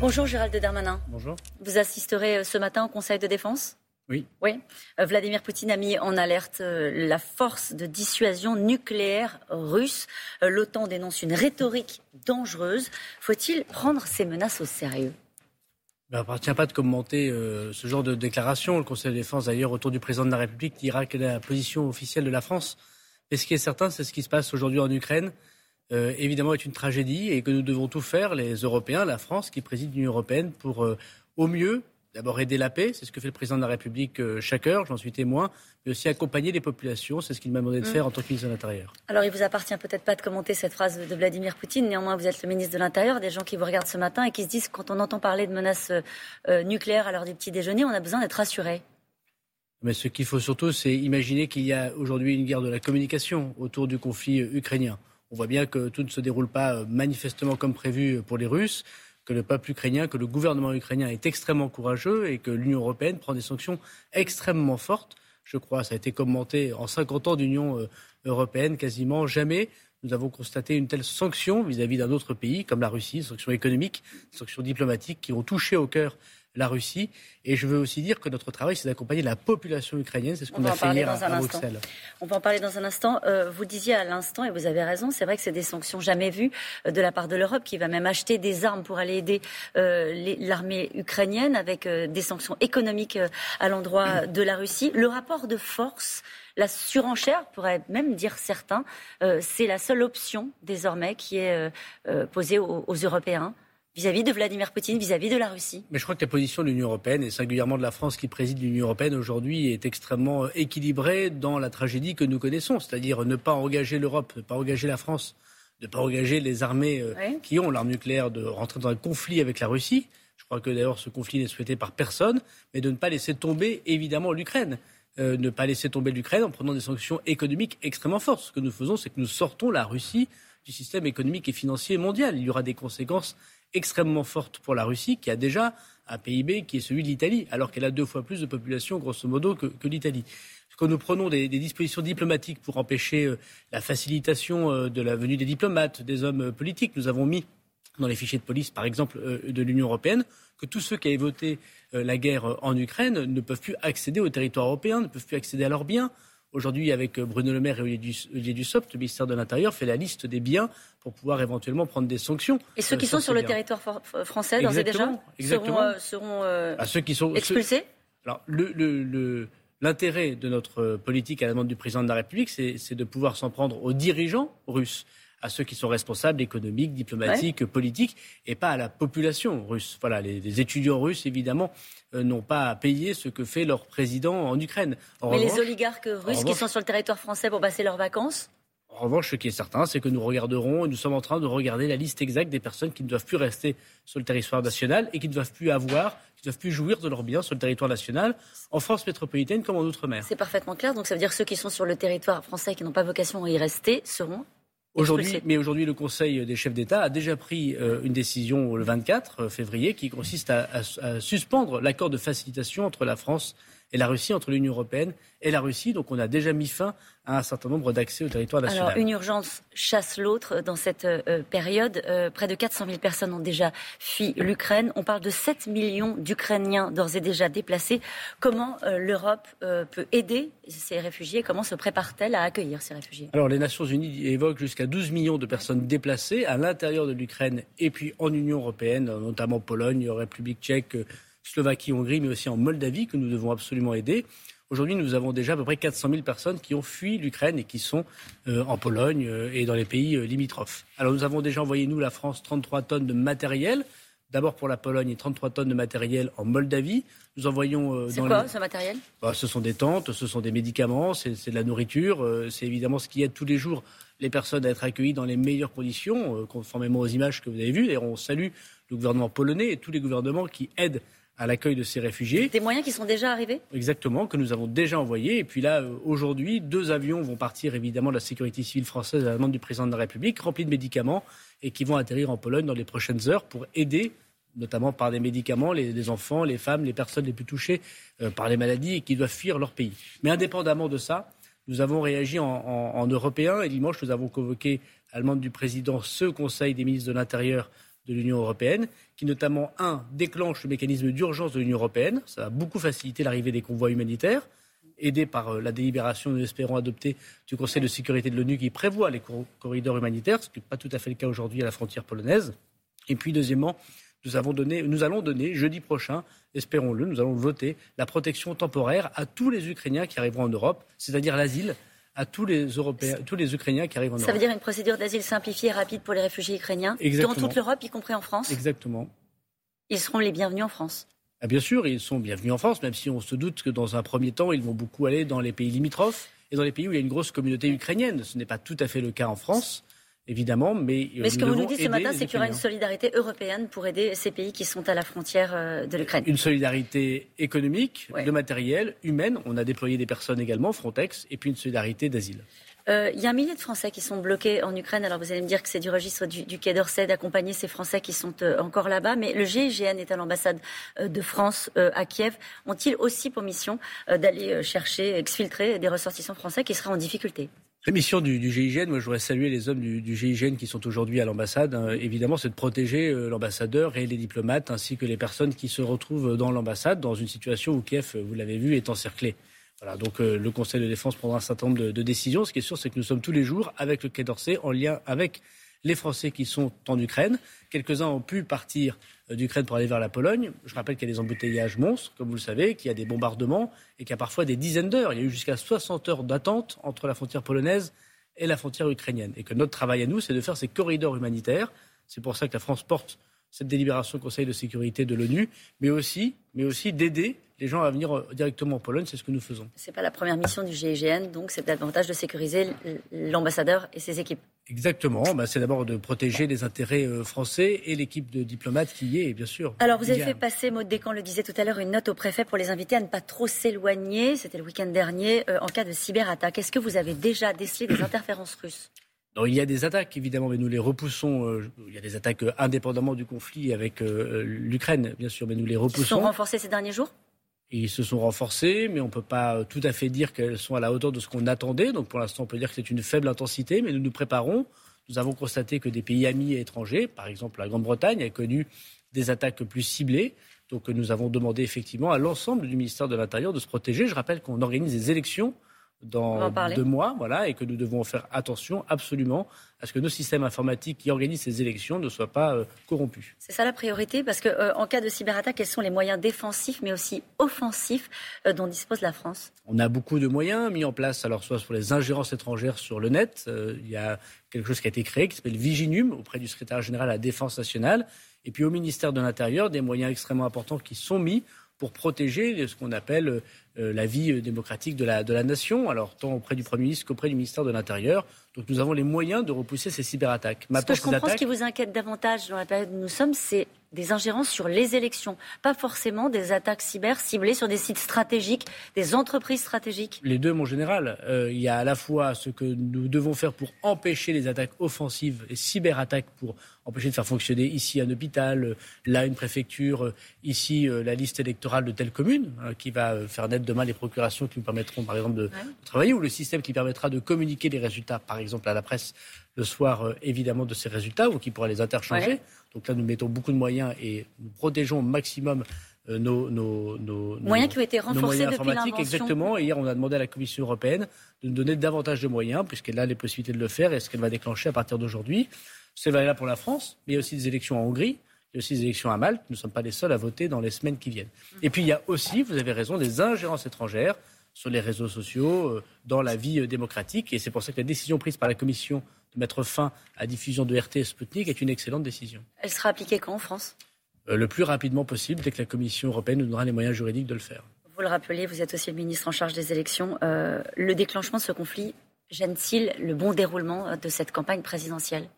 Bonjour Gérald Darmanin. Bonjour. Vous assisterez euh, ce matin au Conseil de défense? Oui. Oui. Euh, Vladimir Poutine a mis en alerte euh, la force de dissuasion nucléaire russe. L'OTAN dénonce une rhétorique dangereuse. Faut-il prendre ces menaces au sérieux? Il n'appartient pas de commenter ce genre de déclaration. Le Conseil de défense, d'ailleurs, autour du président de la République, dira quelle est la position officielle de la France. Mais ce qui est certain, c'est ce qui se passe aujourd'hui en Ukraine. Euh, évidemment est une tragédie et que nous devons tout faire, les Européens, la France qui préside l'Union européenne, pour euh, au mieux d'abord aider la paix, c'est ce que fait le président de la République euh, chaque heure, j'en suis témoin, mais aussi accompagner les populations, c'est ce qu'il m'a demandé de mm. faire en tant que ministre de l'Intérieur. Alors il vous appartient peut-être pas de commenter cette phrase de Vladimir Poutine, néanmoins vous êtes le ministre de l'Intérieur, des gens qui vous regardent ce matin et qui se disent quand on entend parler de menaces nucléaires à l'heure du petit déjeuner, on a besoin d'être rassuré. Mais ce qu'il faut surtout, c'est imaginer qu'il y a aujourd'hui une guerre de la communication autour du conflit ukrainien. On voit bien que tout ne se déroule pas euh, manifestement comme prévu pour les Russes, que le peuple ukrainien, que le gouvernement ukrainien est extrêmement courageux et que l'Union européenne prend des sanctions extrêmement fortes. Je crois, ça a été commenté en 50 ans d'Union euh, européenne, quasiment jamais nous avons constaté une telle sanction vis-à-vis d'un autre pays comme la Russie, une sanction économique, une sanction diplomatique qui ont touché au cœur la Russie. Et je veux aussi dire que notre travail, c'est d'accompagner la population ukrainienne. C'est ce qu'on a fait hier à, Bruxelles. On va en parler dans un instant. Euh, vous disiez à l'instant, et vous avez raison, c'est vrai que c'est des sanctions jamais vues euh, de la part de l'Europe, qui va même acheter des armes pour aller aider euh, l'armée ukrainienne, avec des sanctions économiques à l'endroit de la Russie. Le rapport de force la surenchère, pourrait même dire certains, c'est la seule option désormais qui est posée aux Européens vis-à-vis de Vladimir Poutine, vis-à-vis de la Russie. Mais je crois que la position de l'Union européenne, et singulièrement de la France qui préside l'Union européenne aujourd'hui, est extrêmement équilibrée dans la tragédie que nous connaissons, c'est-à-dire ne pas engager l'Europe, ne pas engager la France, ne pas engager les armées euh, qui ont l'arme nucléaire de rentrer dans un conflit avec la Russie. Je crois que d'ailleurs ce conflit n'est souhaité par personne, mais de ne pas laisser tomber évidemment l'Ukraine. Euh, ne pas laisser tomber l'Ukraine en prenant des sanctions économiques extrêmement fortes. Ce que nous faisons, c'est que nous sortons la Russie du système économique et financier mondial. Il y aura des conséquences extrêmement forte pour la Russie, qui a déjà un PIB qui est celui de l'Italie, alors qu'elle a deux fois plus de population, grosso modo, que, l'Italie. Quand nous prenons des, dispositions diplomatiques pour empêcher euh, la facilitation euh, de la venue des diplomates, des hommes euh, politiques, nous avons mis dans les fichiers de police, par exemple, de l'Union européenne, que tous ceux qui avaient voté la guerre en Ukraine ne peuvent plus accéder au territoire européen, ne peuvent plus accéder à leurs biens. Aujourd'hui, avec euh, Bruno Le Maire et Olivier Dussopt, le ministère de l'Intérieur fait la liste des biens pour pouvoir éventuellement prendre des sanctions. Et ceux qui euh, sont sur le territoire français, d'ores et déjà, seront, euh, ceux qui sont, expulsés Alors, l'intérêt de notre politique à la demande du président de la République, c'est de pouvoir s'en prendre aux dirigeants russes à ceux qui sont responsables économiques, diplomatiques, politiques, et pas à la population russe. Voilà, les, étudiants russes, évidemment, euh, n'ont pas à payer ce que fait leur président en Ukraine. Mais les oligarques russes qui sont sur le territoire français pour passer leurs vacances en revanche, ce qui est certain, c'est que nous regarderons, et nous sommes en train de regarder la liste exacte des personnes qui ne doivent plus rester sur le territoire national et qui ne doivent plus avoir, qui ne doivent plus jouir de leurs biens sur le territoire national, en France métropolitaine comme en Outre-mer. C'est parfaitement clair. Donc ça veut dire que ceux qui sont sur le territoire français et qui n'ont pas vocation à y rester seront Aujourd'hui, mais aujourd'hui, le Conseil des chefs d'État a déjà pris euh, une décision le 24 euh, février qui consiste à, à suspendre l'accord de facilitation entre la France et la Russie, entre l'Union européenne et la Russie. Donc on a déjà mis fin à un certain nombre d'accès au territoire national. Alors une urgence chasse l'autre dans cette euh, période. Euh, près de 400 000 personnes ont déjà fui l'Ukraine. On parle de 7 millions d'Ukrainiens d'ores et déjà déplacés. Comment euh, l'Europe peut aider ces réfugiés? Comment se prépare-t-elle à accueillir ces réfugiés? Alors les Nations Unies évoquent jusqu'à 12 millions de personnes déplacées à l'intérieur de l'Ukraine et puis en Union européenne, notamment Pologne, République tchèque, Slovaquie, Hongrie, mais aussi en Moldavie, que nous devons absolument aider. Aujourd'hui, nous avons déjà à peu près 400 000 personnes qui ont fui l'Ukraine et qui sont euh, en Pologne euh, et dans les pays euh, limitrophes. Alors, nous avons déjà envoyé, nous, la France, 33 tonnes de matériel. D'abord pour la Pologne et 33 tonnes de matériel en Moldavie. Nous envoyons. c'est quoi ce matériel? Bah, Ce sont des tentes, ce sont des médicaments, c'est, de la nourriture. c'est évidemment ce qui aide tous les jours les personnes à être accueillies dans les meilleures conditions, conformément aux images que vous avez vues. Et on salue le gouvernement polonais et tous les gouvernements qui aident à l'accueil de ces réfugiés. Des moyens qui sont déjà arrivés? Exactement, que nous avons déjà envoyés. Et puis là, euh, aujourd'hui, deux avions vont partir évidemment de la sécurité civile française à la demande du président de la République, remplis de médicaments, et qui vont atterrir en Pologne dans les prochaines heures pour aider notamment par des médicaments, les, enfants, les femmes, les personnes les plus touchées euh, par les maladies et qui doivent fuir leur pays. Mais indépendamment de ça, nous avons réagi en, en, Européens et dimanche, nous avons convoqué à la demande du président ce Conseil des ministres de l'Intérieur de l'Union européenne, qui notamment, un, déclenche le mécanisme d'urgence de l'Union européenne. Ça va beaucoup faciliter l'arrivée des convois humanitaires, aidé par euh, la délibération, nous espérons, adoptée du Conseil de sécurité de l'ONU qui prévoit les corridors humanitaires, ce qui n'est pas tout à fait le cas aujourd'hui à la frontière polonaise. Et puis, deuxièmement, nous allons donner jeudi prochain, espérons-le, nous allons voter la protection temporaire à tous les Ukrainiens qui arriveront en Europe, c'est-à-dire l'asile à tous les Européens, tous les Ukrainiens qui arrivent en Europe. Ça veut dire une procédure d'asile simplifiée et rapide pour les réfugiés ukrainiens Exactement. dans toute l'Europe, y compris en France. Exactement. Ils seront les bienvenus en France. Ah, bien sûr, ils sont bienvenus en France, même si on se doute que dans un premier temps, ils vont beaucoup aller dans les pays limitrophes et dans les pays où il y a une grosse communauté ukrainienne. Ce n'est pas tout à fait le cas en France évidemment, mais. Mais ce que vous nous dites ce matin, c'est qu'il y aura une solidarité européenne pour aider ces pays qui sont à la frontière euh, de l'Ukraine. Une solidarité économique, de matériel, humaine. On a déployé des personnes également, Frontex, et puis une solidarité d'asile. Euh, il y a un millier de Français qui sont bloqués en Ukraine. Alors vous allez me dire que c'est du registre du, Quai d'Orsay d'accompagner ces Français qui sont euh, encore là-bas. Mais le GIGN est à l'ambassade de France à Kiev. Ont-ils aussi pour mission d'aller chercher, exfiltrer des ressortissants français qui seraient en difficulté? La mission du, GIGN, moi je voudrais saluer les hommes du, GIGN qui sont aujourd'hui à l'ambassade. Hein. évidemment, c'est de protéger euh, l'ambassadeur et les diplomates ainsi que les personnes qui se retrouvent dans l'ambassade dans une situation où Kiev, vous l'avez vu, est encerclé. Voilà, donc euh, le Conseil de défense prendra un certain nombre de décisions. Ce qui est sûr, c'est que nous sommes tous les jours avec le Quai d'Orsay en lien avec les Français qui sont en Ukraine. Quelques-uns ont pu partir euh, d'Ukraine pour aller vers la Pologne. Je rappelle qu'il y a des embouteillages monstres, comme vous le savez, qu'il y a des bombardements et qu'il y a parfois des dizaines d'heures. Il y a eu jusqu'à 60 heures d'attente entre la frontière polonaise et la frontière ukrainienne. Et que notre travail à nous, c'est de faire ces corridors humanitaires. C'est pour ça que la France porte cette délibération au Conseil de sécurité de l'ONU, mais aussi, mais aussi d'aider les gens à venir euh, directement en Pologne. C'est ce que nous faisons. Ce n'est pas la première mission du GIGN, donc c'est davantage de sécuriser l'ambassadeur et ses équipes. Exactement. Bah, c'est d'abord de protéger les intérêts euh, français et l'équipe de diplomates qui y est, bien sûr. Alors, vous avez fait passer, Maud Descamps le disait tout à l'heure, une note au préfet pour les inviter à ne pas trop s'éloigner. C'était le week-end dernier, euh, en cas de cyberattaque. Est-ce que vous avez déjà décelé des interférences russes? Il y a des attaques, évidemment, mais nous les repoussons. Il y a des attaques indépendamment du conflit avec l'Ukraine, bien sûr, mais nous les repoussons. Ils sont renforcés ces derniers jours? Ils se sont renforcés, mais on ne peut pas tout à fait dire qu'elles sont à la hauteur de ce qu'on attendait. Donc pour l'instant, on peut dire que c'est une faible intensité, mais nous nous préparons. Nous avons constaté que des pays amis et étrangers, par exemple la Grande-Bretagne, a connu des attaques plus ciblées. Donc nous avons demandé effectivement à l'ensemble du ministère de l'Intérieur de se protéger. Je rappelle qu'on organise des élections dans deux mois, voilà, et que nous devons faire attention absolument à ce que nos systèmes informatiques qui organisent ces élections ne soient pas euh, corrompus. C'est ça la priorité, parce qu'en euh, cas de cyberattaque, quels sont les moyens défensifs, mais aussi offensifs euh, dont dispose la France? On a beaucoup de moyens mis en place, alors soit pour les ingérences étrangères sur le net, il y a quelque chose qui a été créé qui s'appelle Viginum auprès du secrétaire général à la Défense nationale, et puis au ministère de l'Intérieur, des moyens extrêmement importants qui sont mis pour protéger ce qu'on appelle euh, la vie euh, démocratique de la, de la nation, alors tant auprès du Premier ministre qu'auprès du ministère de l'Intérieur. Donc nous avons les moyens de repousser ces cyberattaques. ce que je comprends, ce qui vous inquiète davantage dans la période où nous sommes, c'est des ingérences sur les élections, pas forcément des attaques cyber ciblées sur des sites stratégiques, des entreprises stratégiques. Les deux, mon général. Euh, il y a à la fois ce que nous devons faire pour empêcher les attaques offensives, les cyberattaques pour empêcher de faire fonctionner ici un hôpital, là une préfecture, ici la liste électorale de telle commune, hein, qui va faire naître demain les procurations qui nous permettront, par exemple, de, travailler, ou le système qui permettra de communiquer les résultats, par exemple, à la presse le soir, euh, évidemment, de ces résultats, ou qui pourra les interchanger. Donc là, nous mettons beaucoup de moyens et nous protégeons au maximum euh, nos, nos, nos, moyens qui ont été renforcés depuis. Exactement. Et hier, on a demandé à la Commission européenne de nous donner davantage de moyens, puisqu'elle a les possibilités de le faire et ce qu'elle va déclencher à partir d'aujourd'hui? C'est valable pour la France, mais il y a aussi des élections en Hongrie. Il y a aussi des élections à Malte. Nous ne sommes pas les seuls à voter dans les semaines qui viennent. Et puis il y a aussi, vous avez raison, des ingérences étrangères sur les réseaux sociaux, euh, dans la vie euh, démocratique. Et c'est pour ça que la décision prise par la Commission de mettre fin à la diffusion de RT et Sputnik est une excellente décision. Elle sera appliquée quand en France? Euh, Le plus rapidement possible, dès que la Commission européenne nous donnera les moyens juridiques de le faire. Vous le rappelez, vous êtes aussi le ministre en charge des élections. le déclenchement de ce conflit gêne-t-il le bon déroulement de cette campagne présidentielle?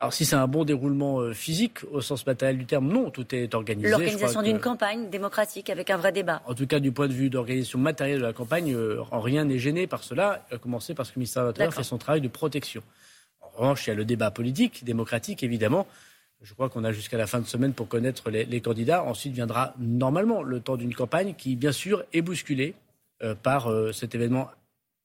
Alors si c'est un bon déroulement euh, physique au sens matériel du terme, non, tout est organisé. L'organisation d'une campagne démocratique avec un vrai débat. En tout cas, du point de vue d'organisation matérielle de la campagne, euh, rien n'est gêné par cela, à commencer parce que le ministère de l'Intérieur fait son travail de protection. En revanche, il y a le débat politique, démocratique, évidemment. Je crois qu'on a jusqu'à la fin de semaine pour connaître les, candidats. Ensuite viendra normalement le temps d'une campagne qui, bien sûr, est bousculée euh, par cet événement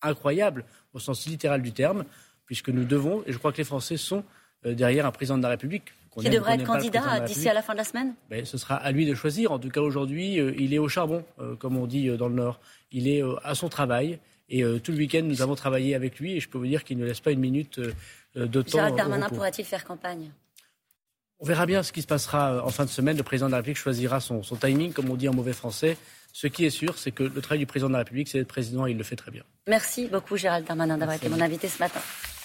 incroyable au sens littéral du terme, puisque nous devons, et je crois que les Français sont derrière un président de la République. Qui devrait être candidat d'ici à la fin de la semaine ben, Ce sera à lui de choisir. En tout cas, aujourd'hui, il est au charbon, comme on dit dans le Nord. Il est à son travail. Et tout le week-end, nous avons travaillé avec lui. Et je peux vous dire qu'il ne laisse pas une minute de temps. Gérald Darmanin pourra-t-il faire campagne? On verra bien ce qui se passera en fin de semaine. Le président de la République choisira son, son timing, comme on dit en mauvais français. Ce qui est sûr, c'est que le travail du président de la République, c'est d'être président et il le fait très bien. Merci beaucoup, Gérald Darmanin, d'avoir été mon invité ce matin.